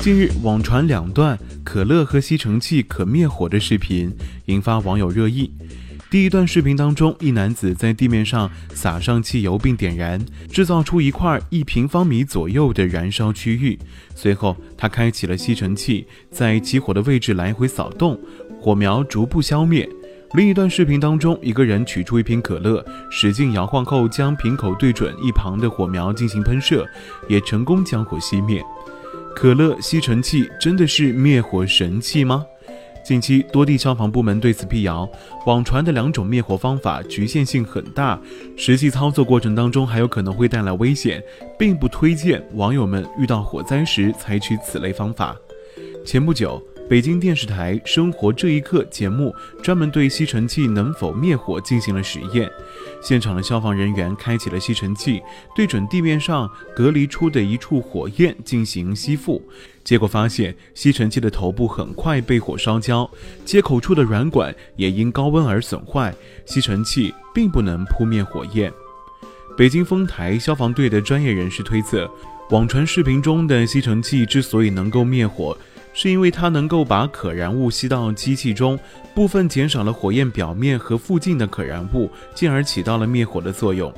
近日网传两段可乐和吸尘器可灭火的视频，引发网友热议。第一段视频当中，一男子在地面上撒上汽油并点燃，制造出一块一平方米左右的燃烧区域。随后，他开启了吸尘器，在起火的位置来回扫动，火苗逐步消灭。另一段视频当中，一个人取出一瓶可乐，使劲摇晃后，将瓶口对准一旁的火苗进行喷射，也成功将火熄灭。可乐吸尘器真的是灭火神器吗？近期多地消防部门对此辟谣，网传的两种灭火方法局限性很大，实际操作过程当中还有可能会带来危险，并不推荐网友们遇到火灾时采取此类方法。前不久。北京电视台《生活这一刻》节目专门对吸尘器能否灭火进行了实验。现场的消防人员开启了吸尘器，对准地面上隔离出的一处火焰进行吸附，结果发现吸尘器的头部很快被火烧焦，接口处的软管也因高温而损坏，吸尘器并不能扑灭火焰。北京丰台消防队的专业人士推测，网传视频中的吸尘器之所以能够灭火。是因为它能够把可燃物吸到机器中，部分减少了火焰表面和附近的可燃物，进而起到了灭火的作用。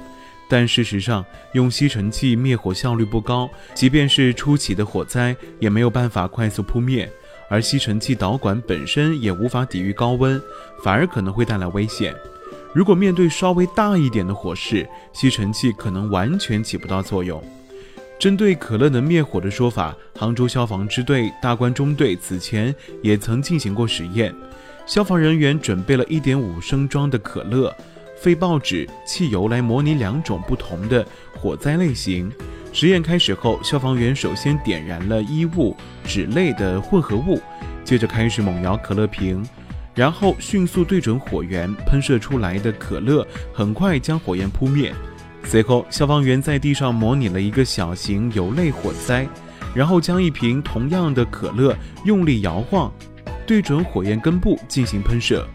但事实上，用吸尘器灭火效率不高，即便是初期的火灾，也没有办法快速扑灭。而吸尘器导管本身也无法抵御高温，反而可能会带来危险。如果面对稍微大一点的火势，吸尘器可能完全起不到作用。针对可乐能灭火的说法，杭州消防支队大关中队此前也曾进行过实验。消防人员准备了一点五升装的可乐、废报纸、汽油来模拟两种不同的火灾类型。实验开始后，消防员首先点燃了衣物、纸类的混合物，接着开始猛摇可乐瓶，然后迅速对准火源喷射出来的可乐，很快将火焰扑灭。随后，消防员在地上模拟了一个小型油类火灾，然后将一瓶同样的可乐用力摇晃，对准火焰根部进行喷射。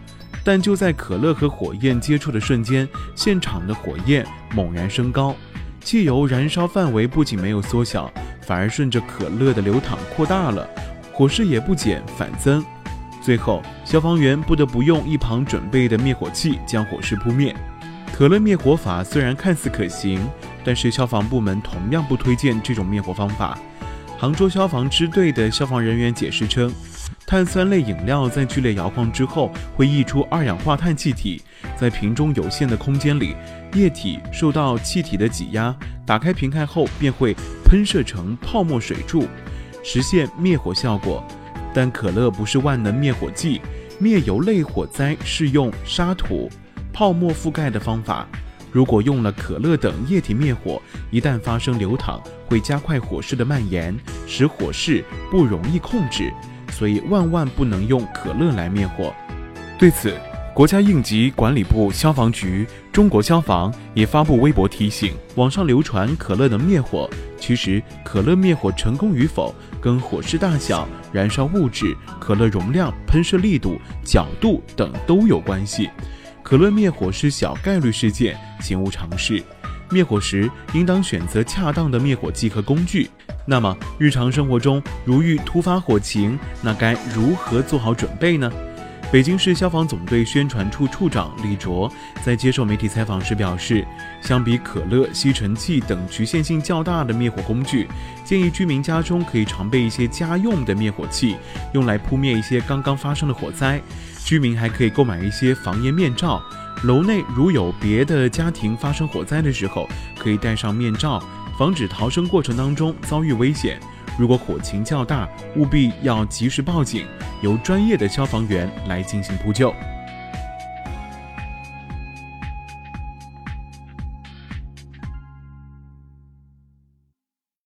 但就在可乐和火焰接触的瞬间，现场的火焰猛然升高，汽油燃烧范围不仅没有缩小，反而顺着可乐的流淌扩大了，火势也不减反增。最后，消防员不得不用一旁准备的灭火器将火势扑灭。可乐灭火法虽然看似可行，但是消防部门同样不推荐这种灭火方法。杭州消防支队的消防人员解释称，碳酸类饮料在剧烈摇晃之后会溢出二氧化碳气体，在瓶中有限的空间里，液体受到气体的挤压，打开瓶盖后便会喷射成泡沫水柱，实现灭火效果。但可乐不是万能灭火剂，灭油类火灾是用沙土。泡沫覆盖的方法，如果用了可乐等液体灭火，一旦发生流淌，会加快火势的蔓延，使火势不容易控制，所以万万不能用可乐来灭火。对此，国家应急管理部消防局、中国消防也发布微博提醒：网上流传可乐能灭火，其实可乐灭火成功与否，跟火势大小、燃烧物质、可乐容量、喷射力度、角度等都有关系。可乐灭火是小概率事件，请勿尝试。灭火时应当选择恰当的灭火剂和工具。那么，日常生活中如遇突发火情，那该如何做好准备呢？北京市消防总队宣传处处长李卓在接受媒体采访时表示，相比可乐、吸尘器等局限性较大的灭火工具，建议居民家中可以常备一些家用的灭火器，用来扑灭一些刚刚发生的火灾。居民还可以购买一些防烟面罩，楼内如有别的家庭发生火灾的时候，可以戴上面罩，防止逃生过程当中遭遇危险。如果火情较大，务必要及时报警，由专业的消防员来进行扑救。